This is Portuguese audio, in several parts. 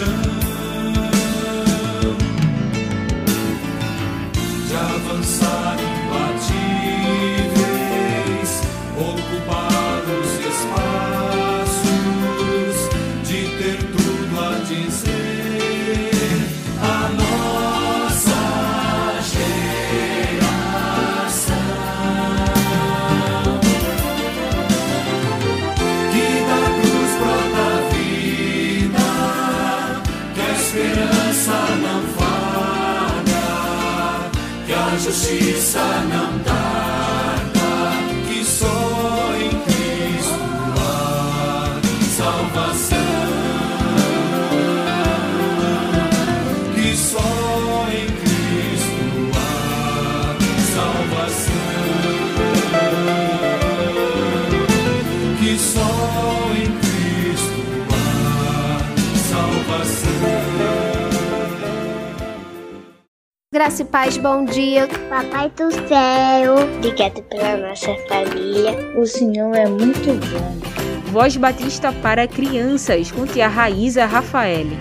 sun. A justiça não Graça e paz, bom dia. Papai do céu, obrigado pela nossa família. O Senhor é muito bom. Voz Batista para crianças com tia Raíza Rafaele.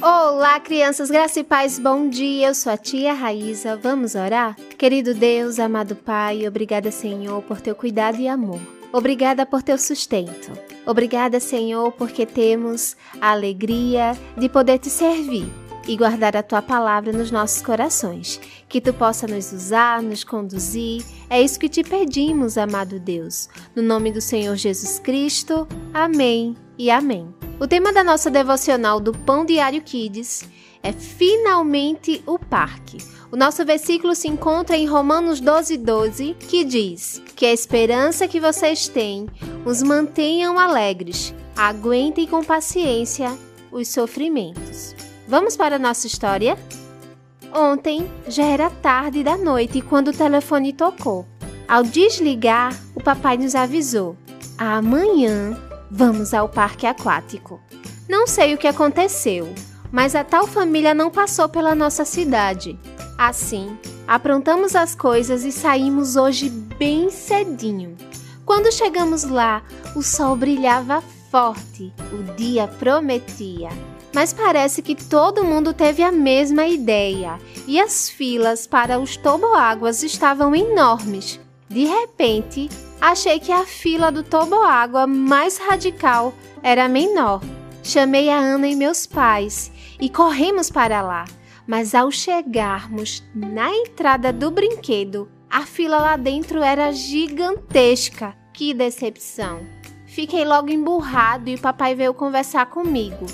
Olá, crianças, graça e paz, bom dia. Eu sou a tia Raíza. Vamos orar? Querido Deus, amado Pai, obrigada, Senhor, por teu cuidado e amor. Obrigada por teu sustento. Obrigada, Senhor, porque temos a alegria de poder te servir e guardar a tua palavra nos nossos corações. Que tu possa nos usar, nos conduzir. É isso que te pedimos, amado Deus. No nome do Senhor Jesus Cristo. Amém e amém. O tema da nossa devocional do Pão Diário Kids é Finalmente o Parque. O nosso versículo se encontra em Romanos 12, 12, que diz que a esperança que vocês têm os mantenham alegres, aguentem com paciência os sofrimentos. Vamos para a nossa história? Ontem já era tarde da noite quando o telefone tocou. Ao desligar, o papai nos avisou: amanhã vamos ao parque aquático. Não sei o que aconteceu, mas a tal família não passou pela nossa cidade. Assim, aprontamos as coisas e saímos hoje bem cedinho. Quando chegamos lá, o sol brilhava forte, o dia prometia. Mas parece que todo mundo teve a mesma ideia e as filas para os toboáguas estavam enormes. De repente, achei que a fila do toboágua mais radical era menor. Chamei a Ana e meus pais e corremos para lá. Mas ao chegarmos na entrada do brinquedo, A fila lá dentro era gigantesca. Que decepção! Fiquei logo emburrado e o papai veio conversar comigo.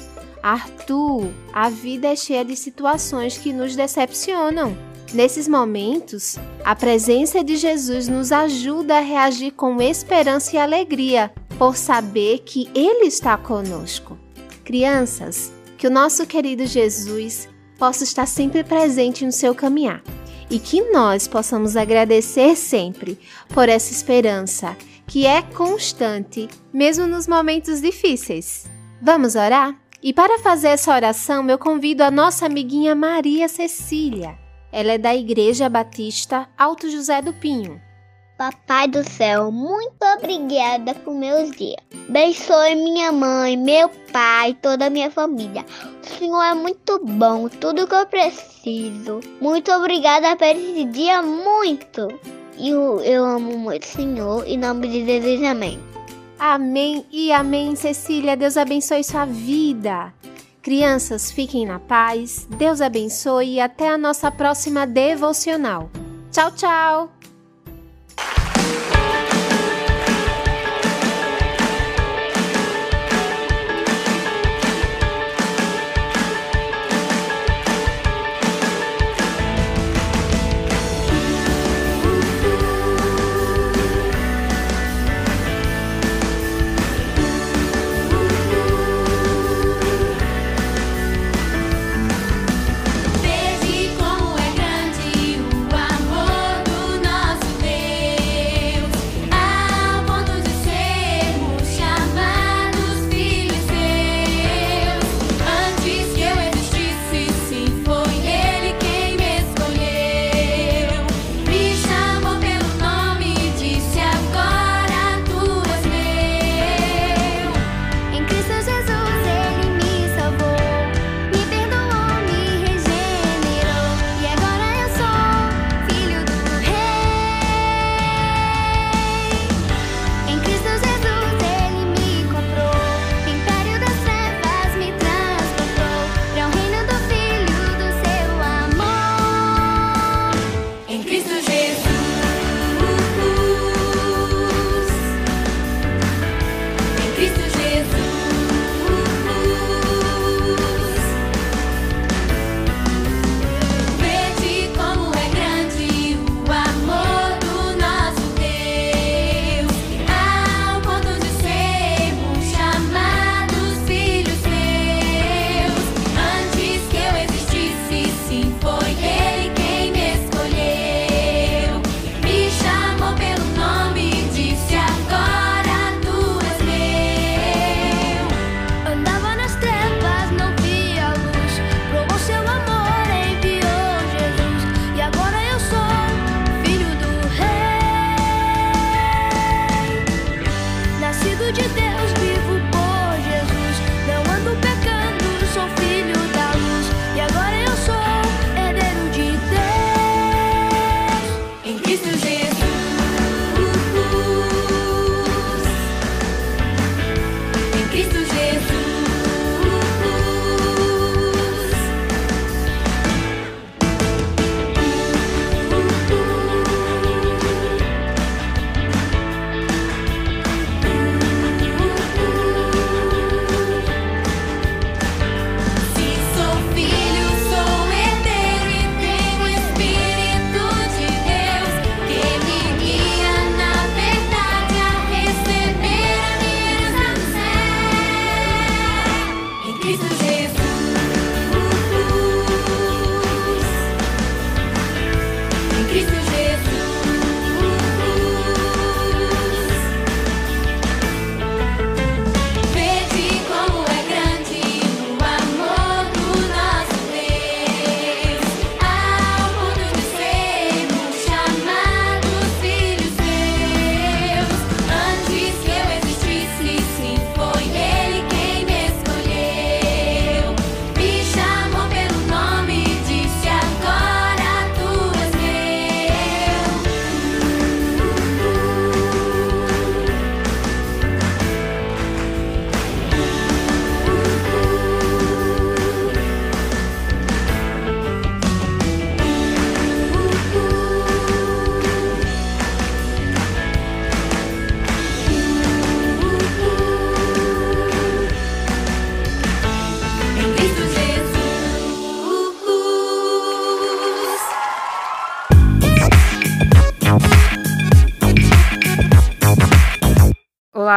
Arthur, a vida é cheia de situações que nos decepcionam. Nesses momentos, a presença de Jesus nos ajuda a reagir com esperança e alegria, por saber que Ele está conosco. Crianças, que o nosso querido Jesus possa estar sempre presente no seu caminhar e que nós possamos agradecer sempre por essa esperança que é constante, mesmo nos momentos difíceis. Vamos orar? E para fazer essa oração, eu convido a nossa amiguinha Maria Cecília. Ela é da Igreja Batista Alto José do Pinho. Papai do céu, muito obrigada por meus dias. Abençoe minha mãe, meu pai, toda a minha família. O Senhor é muito bom, tudo que eu preciso. Muito obrigada por esse dia, muito. E eu, eu amo muito o Senhor, em nome de Jesus, amém. Amém e amém, Cecília. Deus abençoe sua vida. Crianças, fiquem na paz. Deus abençoe e até a nossa próxima devocional. Tchau, tchau!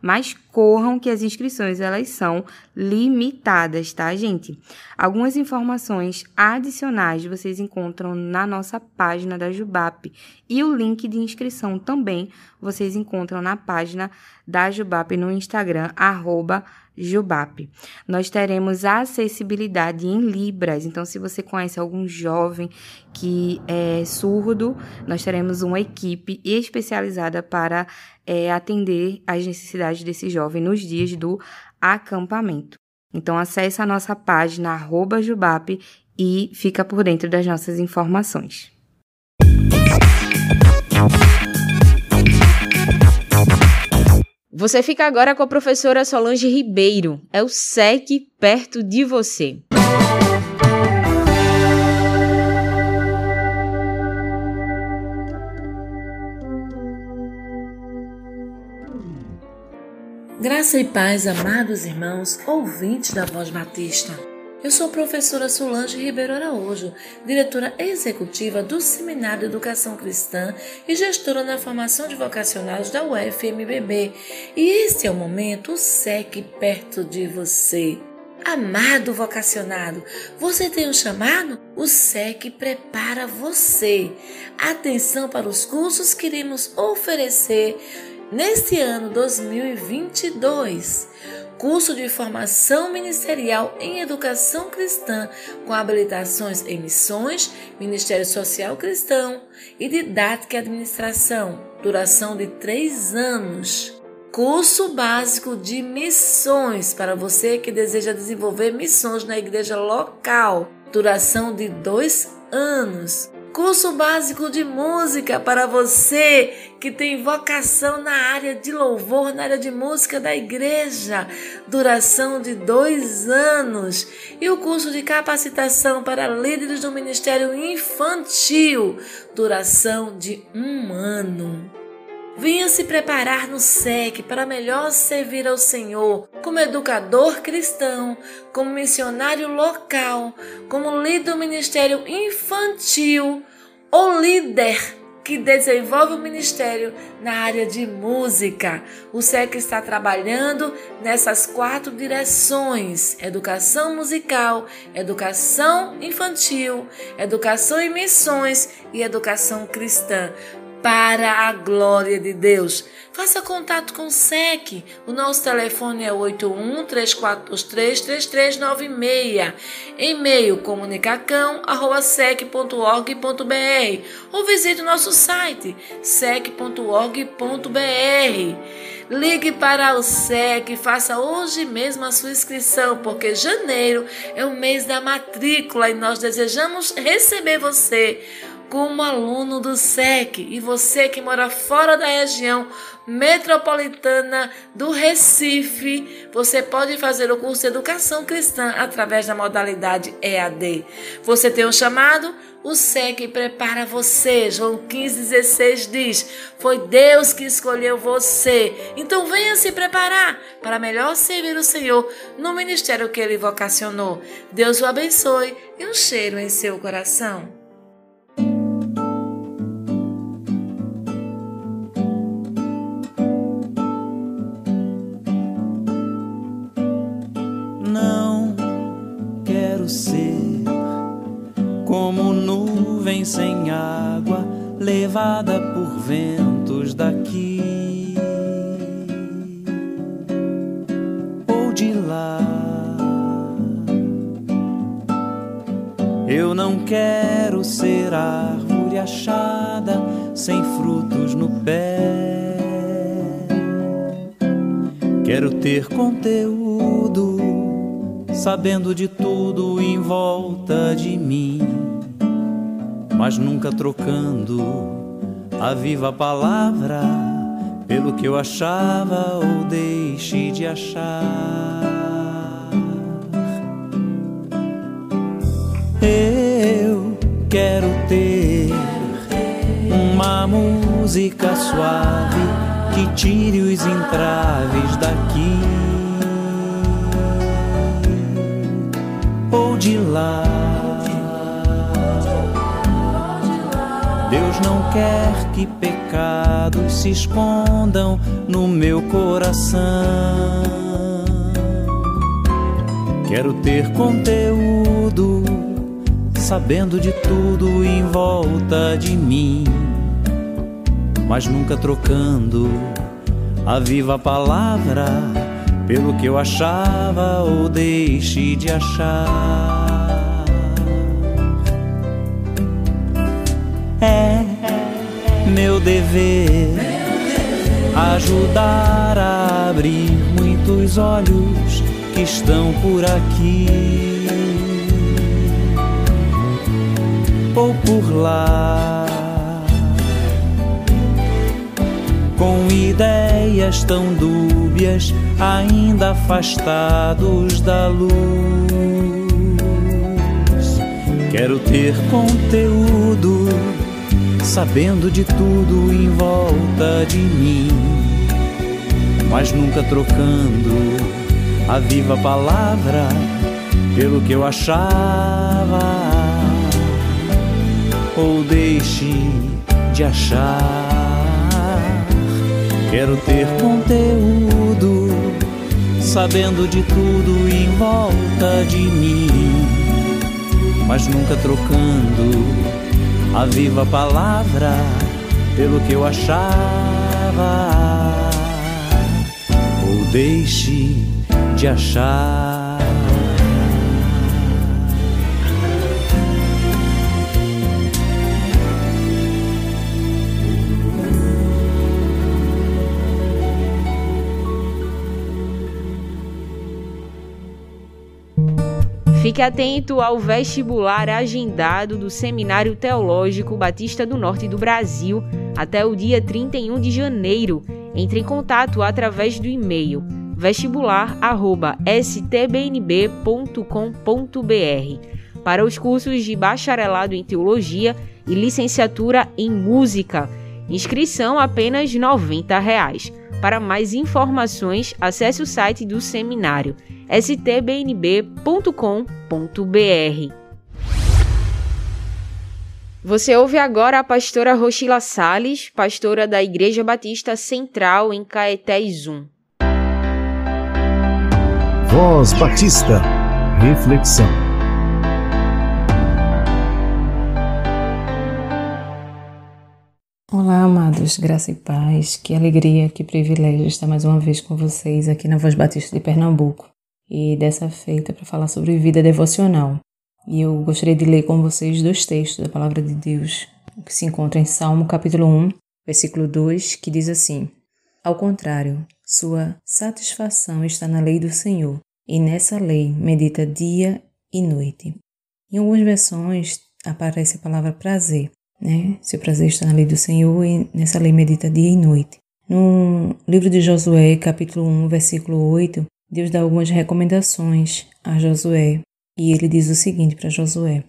Mas corram que as inscrições elas são limitadas, tá, gente? Algumas informações adicionais vocês encontram na nossa página da Jubap e o link de inscrição também vocês encontram na página da Jubap no Instagram arroba Jubap. Nós teremos acessibilidade em Libras, então se você conhece algum jovem que é surdo, nós teremos uma equipe especializada para é, atender às necessidades desse jovem nos dias do acampamento. Então acesse a nossa página arroba Jubap e fica por dentro das nossas informações. Você fica agora com a professora Solange Ribeiro. É o SEC perto de você. Graça e paz, amados irmãos, ouvintes da Voz Batista. Eu sou a professora Solange Ribeiro Araújo, diretora executiva do Seminário Educação Cristã e gestora na formação de vocacionados da UFMBB. E este é o momento SEC perto de você. Amado vocacionado, você tem um chamado? O SEC prepara você. Atenção para os cursos que iremos oferecer neste ano 2022 curso de formação ministerial em educação cristã, com habilitações em missões, Ministério Social Cristão e didática e administração, duração de três anos. Curso básico de missões para você que deseja desenvolver missões na igreja local, duração de dois anos. Curso básico de música para você que tem vocação na área de louvor, na área de música da igreja, duração de dois anos. E o curso de capacitação para líderes do Ministério Infantil, duração de um ano. Venha se preparar no SEC para melhor servir ao Senhor como educador cristão, como missionário local, como líder do ministério infantil ou líder que desenvolve o ministério na área de música. O SEC está trabalhando nessas quatro direções: educação musical, educação infantil, educação em missões e educação cristã para a glória de Deus. Faça contato com o SEC. O nosso telefone é 81 3423 3396. E-mail comunicacão@sec.org.br ou visite o nosso site sec.org.br. Ligue para o SEC e faça hoje mesmo a sua inscrição, porque janeiro é o mês da matrícula e nós desejamos receber você como aluno do SEC e você que mora fora da região metropolitana do Recife, você pode fazer o curso de Educação Cristã através da modalidade EAD. Você tem um chamado? O SEC prepara você. João 15,16 diz: Foi Deus que escolheu você. Então venha se preparar para melhor servir o Senhor no ministério que ele vocacionou. Deus o abençoe e um cheiro em seu coração. Sem água, levada por ventos daqui ou de lá. Eu não quero ser árvore achada sem frutos no pé. Quero ter conteúdo sabendo de tudo em volta de mim, mas nunca trocando a viva palavra pelo que eu achava ou deixe de achar. Eu quero ter uma música suave que tire os entraves daqui ou de lá. Deus não quer que pecados se escondam no meu coração. Quero ter conteúdo sabendo de tudo em volta de mim, mas nunca trocando a viva palavra pelo que eu achava ou deixe de achar. Meu dever ajudar a abrir muitos olhos que estão por aqui ou por lá. Com ideias tão dúbias, ainda afastados da luz. Quero ter conteúdo, sabendo de tudo em volta de mim, mas nunca trocando a viva palavra pelo que eu achava ou deixe de achar. Quero ter conteúdo, sabendo de tudo em volta de mim, mas nunca trocando a viva palavra pelo que eu achava. Ou deixe de achar. Fique atento ao vestibular agendado do Seminário Teológico Batista do Norte do Brasil até o dia 31 de janeiro. Entre em contato através do e-mail vestibular@stbnb.com.br para os cursos de bacharelado em teologia e licenciatura em música. Inscrição apenas 90 reais. Para mais informações, acesse o site do seminário stbnb.com.br. Você ouve agora a pastora Rochila Sales, pastora da Igreja Batista Central em Caetés 1. Voz Batista. Reflexão. Olá, amados, graça e paz. Que alegria, que privilégio estar mais uma vez com vocês aqui na Voz Batista de Pernambuco. E dessa feita para falar sobre vida devocional. E eu gostaria de ler com vocês dois textos da palavra de Deus, que se encontra em Salmo capítulo 1, versículo 2, que diz assim: Ao contrário, sua satisfação está na lei do Senhor, e nessa lei medita dia e noite. Em algumas versões aparece a palavra prazer, né? Seu prazer está na lei do Senhor e nessa lei medita dia e noite. No livro de Josué, capítulo 1, versículo 8, Deus dá algumas recomendações a Josué e ele diz o seguinte para Josué: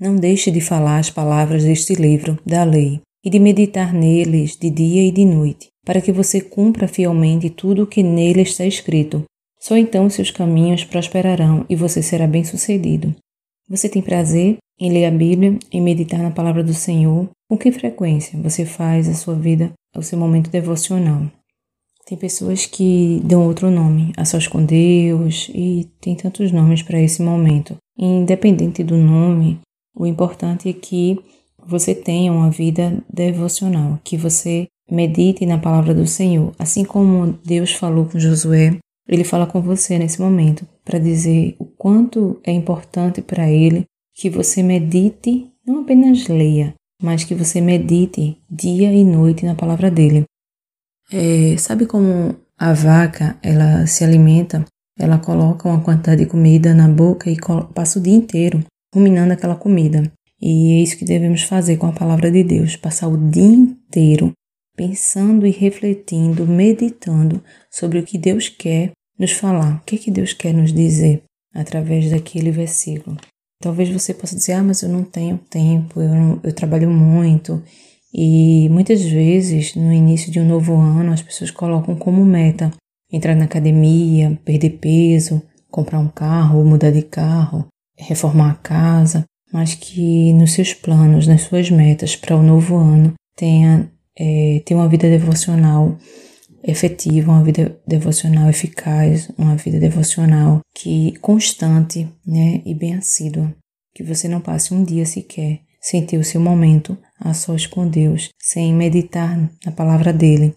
Não deixe de falar as palavras deste livro da lei e de meditar neles de dia e de noite, para que você cumpra fielmente tudo o que nele está escrito. Só então seus caminhos prosperarão e você será bem-sucedido. Você tem prazer em ler a Bíblia, em meditar na palavra do Senhor? Com que frequência você faz a sua vida, o seu momento devocional? Tem pessoas que dão outro nome, a sós com Deus, e tem tantos nomes para esse momento. Independente do nome, o importante é que você tenha uma vida devocional, que você medite na palavra do Senhor, assim como Deus falou com Josué, ele fala com você nesse momento para dizer o quanto é importante para ele que você medite, não apenas leia, mas que você medite dia e noite na palavra dele. É, sabe como a vaca ela se alimenta ela coloca uma quantidade de comida na boca e passa o dia inteiro ruminando aquela comida. E é isso que devemos fazer com a palavra de Deus, passar o dia inteiro pensando e refletindo, meditando sobre o que Deus quer nos falar, o que, é que Deus quer nos dizer através daquele versículo. Talvez você possa dizer, ah, mas eu não tenho tempo, eu, não, eu trabalho muito. E muitas vezes, no início de um novo ano, as pessoas colocam como meta entrar na academia, perder peso, comprar um carro, mudar de carro, reformar a casa, mas que nos seus planos, nas suas metas para o novo ano, tenha, é, uma vida devocional efetiva, uma vida devocional eficaz, uma vida devocional que constante, né, e bem assídua, que você não passe um dia sequer sem ter o seu momento a sós com Deus, sem meditar na palavra dele.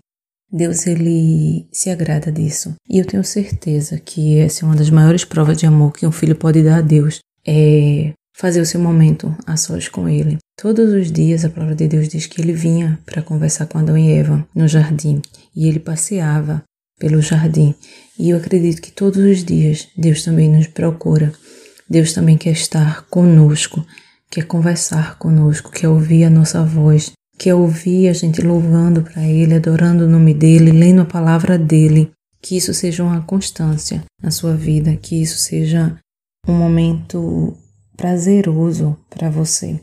Deus ele se agrada disso. E eu tenho certeza que essa é uma das maiores provas de amor que um filho pode dar a Deus, é fazer o seu momento a sós com ele. Todos os dias a palavra de Deus diz que ele vinha para conversar com Adão e Eva no jardim e ele passeava pelo jardim. E eu acredito que todos os dias Deus também nos procura. Deus também quer estar conosco, quer conversar conosco, quer ouvir a nossa voz, quer ouvir a gente louvando para Ele, adorando o nome dEle, lendo a palavra dEle. Que isso seja uma constância na sua vida, que isso seja um momento prazeroso para você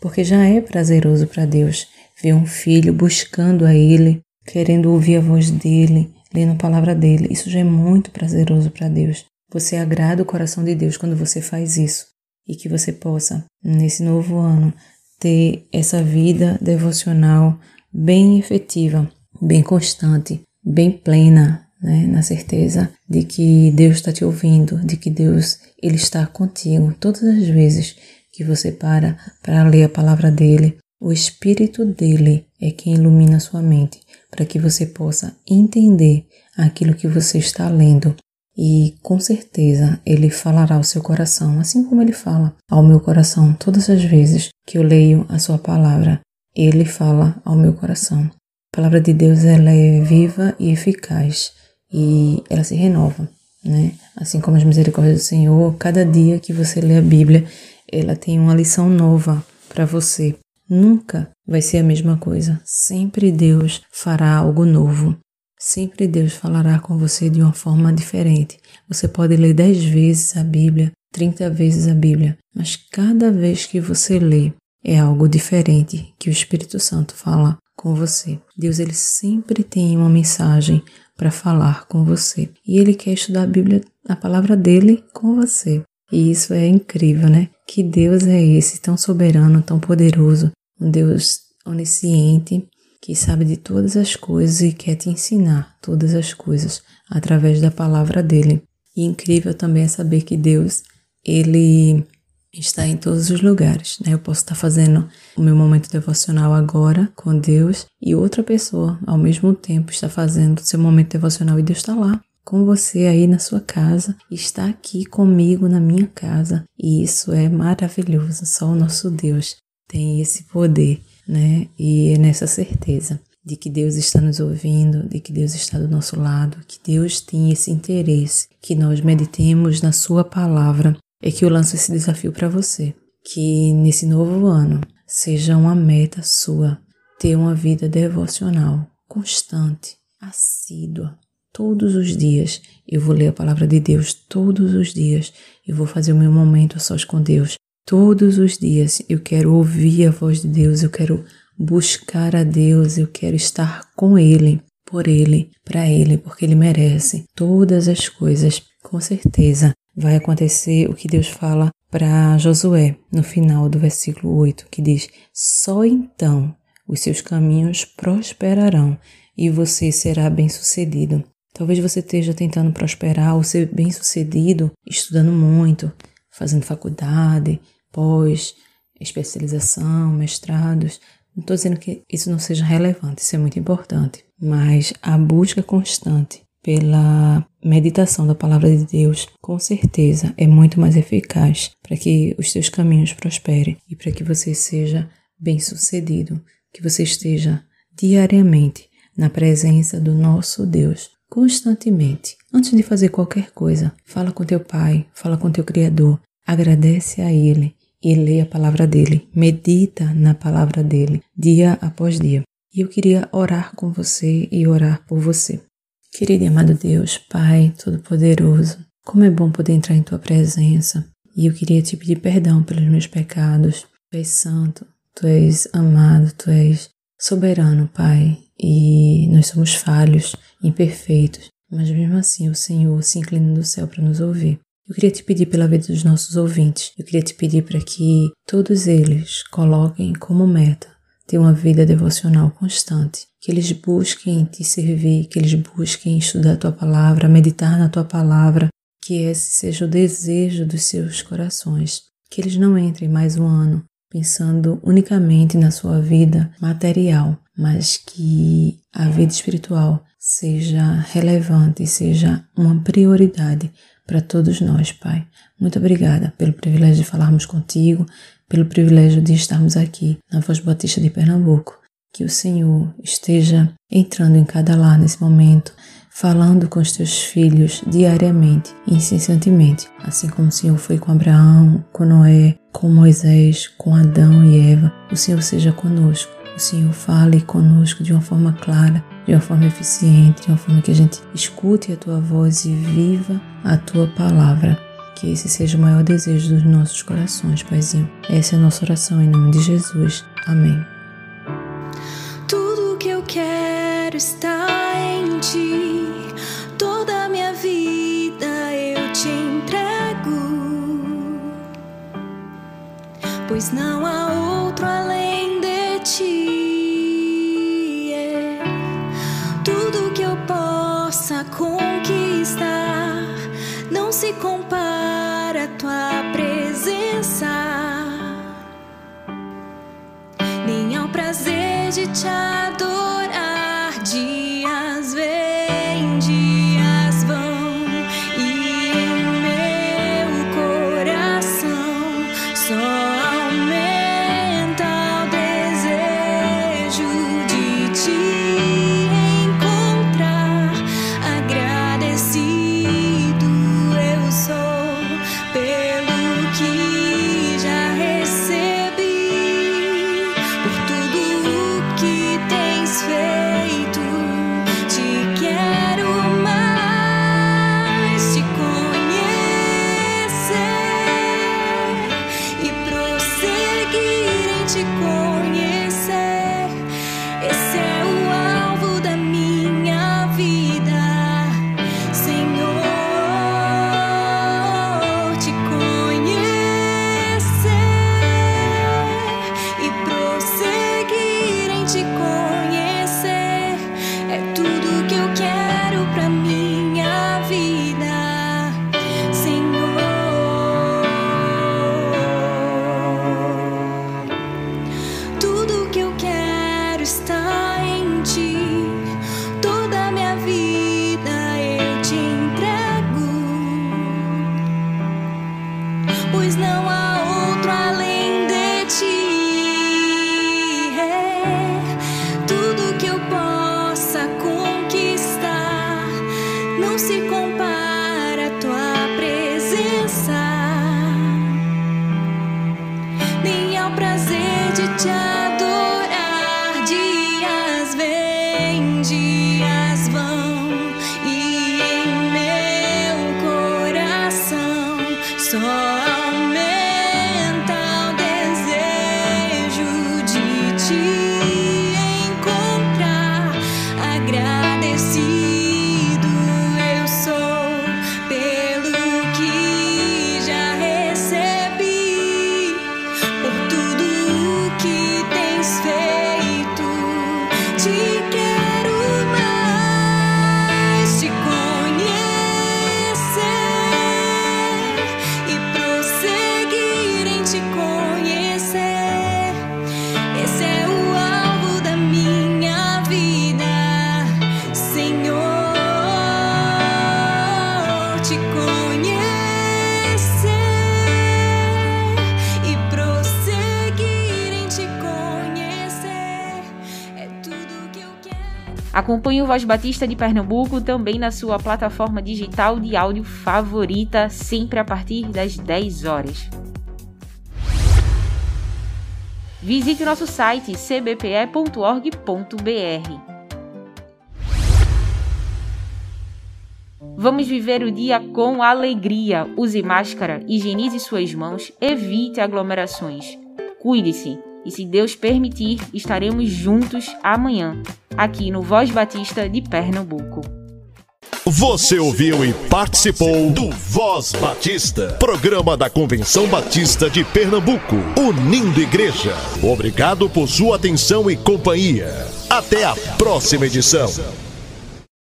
porque já é prazeroso para Deus ver um filho buscando a Ele, querendo ouvir a voz dele, lendo a palavra dele. Isso já é muito prazeroso para Deus. Você agrada o coração de Deus quando você faz isso e que você possa, nesse novo ano, ter essa vida devocional bem efetiva, bem constante, bem plena, né? na certeza de que Deus está te ouvindo, de que Deus ele está contigo todas as vezes que você para para ler a palavra dele, o Espírito dele é quem ilumina sua mente para que você possa entender aquilo que você está lendo. E com certeza ele falará ao seu coração, assim como ele fala ao meu coração todas as vezes que eu leio a sua palavra. Ele fala ao meu coração. A palavra de Deus ela é viva e eficaz e ela se renova, né? Assim como as misericórdias do Senhor, cada dia que você lê a Bíblia, ela tem uma lição nova para você. Nunca vai ser a mesma coisa. Sempre Deus fará algo novo. Sempre Deus falará com você de uma forma diferente. Você pode ler dez vezes a Bíblia, trinta vezes a Bíblia, mas cada vez que você lê é algo diferente que o Espírito Santo fala com você. Deus ele sempre tem uma mensagem para falar com você e ele quer estudar a Bíblia, a palavra dele com você. E isso é incrível, né? Que Deus é esse, tão soberano, tão poderoso, um Deus onisciente, que sabe de todas as coisas e quer te ensinar todas as coisas através da palavra dele. E incrível também é saber que Deus, ele está em todos os lugares, né? Eu posso estar fazendo o meu momento devocional agora com Deus e outra pessoa ao mesmo tempo está fazendo o seu momento devocional e Deus está lá com você aí na sua casa, está aqui comigo na minha casa. E isso é maravilhoso. Só o nosso Deus tem esse poder, né? E é nessa certeza de que Deus está nos ouvindo, de que Deus está do nosso lado, que Deus tem esse interesse, que nós meditemos na Sua palavra. É que eu lanço esse desafio para você, que nesse novo ano seja uma meta sua ter uma vida devocional constante, assídua, Todos os dias eu vou ler a palavra de Deus, todos os dias eu vou fazer o meu momento a sós com Deus. Todos os dias eu quero ouvir a voz de Deus, eu quero buscar a Deus, eu quero estar com Ele, por Ele, para Ele, porque Ele merece todas as coisas. Com certeza vai acontecer o que Deus fala para Josué no final do versículo 8, que diz: Só então os seus caminhos prosperarão e você será bem-sucedido. Talvez você esteja tentando prosperar ou ser bem-sucedido, estudando muito, fazendo faculdade, pós, especialização, mestrados. Não estou dizendo que isso não seja relevante, isso é muito importante, mas a busca constante pela meditação da palavra de Deus, com certeza é muito mais eficaz para que os seus caminhos prosperem e para que você seja bem-sucedido, que você esteja diariamente na presença do nosso Deus, constantemente. Antes de fazer qualquer coisa, fala com teu pai, fala com teu Criador, agradece a Ele e lê a palavra dele, medita na palavra dele, dia após dia. E eu queria orar com você e orar por você. Querido e amado Deus, Pai Todo-Poderoso, como é bom poder entrar em tua presença. E eu queria te pedir perdão pelos meus pecados. Tu és santo, tu és amado, tu és soberano, Pai. E nós somos falhos, imperfeitos, mas mesmo assim o Senhor se inclina do céu para nos ouvir. Eu queria te pedir pela vida dos nossos ouvintes, eu queria te pedir para que todos eles coloquem como meta ter uma vida devocional constante, que eles busquem te servir, que eles busquem estudar a tua palavra, meditar na tua palavra, que esse seja o desejo dos seus corações, que eles não entrem mais um ano pensando unicamente na sua vida material, mas que a vida espiritual seja relevante, seja uma prioridade para todos nós, Pai. Muito obrigada pelo privilégio de falarmos contigo, pelo privilégio de estarmos aqui na Voz Batista de Pernambuco. Que o Senhor esteja entrando em cada lar nesse momento, falando com os teus filhos diariamente, incessantemente, assim como o Senhor foi com Abraão, com Noé, com Moisés, com Adão e Eva. O Senhor seja conosco. O Senhor fale conosco de uma forma clara, de uma forma eficiente, de uma forma que a gente escute a tua voz e viva a tua palavra. Que esse seja o maior desejo dos nossos corações, Paizinho. Essa é a nossa oração em nome de Jesus. Amém. Tudo que eu quero está em ti. Toda a minha vida eu te entrego. Pois não há outro além de ti. É tudo que eu possa conquistar não se compara tua presença, nem ao prazer de te adorar. Te. Acompanhe o Voz Batista de Pernambuco também na sua plataforma digital de áudio favorita, sempre a partir das 10 horas. Visite nosso site cbpe.org.br. Vamos viver o dia com alegria. Use máscara, higienize suas mãos, evite aglomerações. Cuide-se e, se Deus permitir, estaremos juntos amanhã, aqui no Voz Batista de Pernambuco. Você ouviu e participou do Voz Batista, programa da Convenção Batista de Pernambuco, unindo igreja. Obrigado por sua atenção e companhia. Até a próxima edição.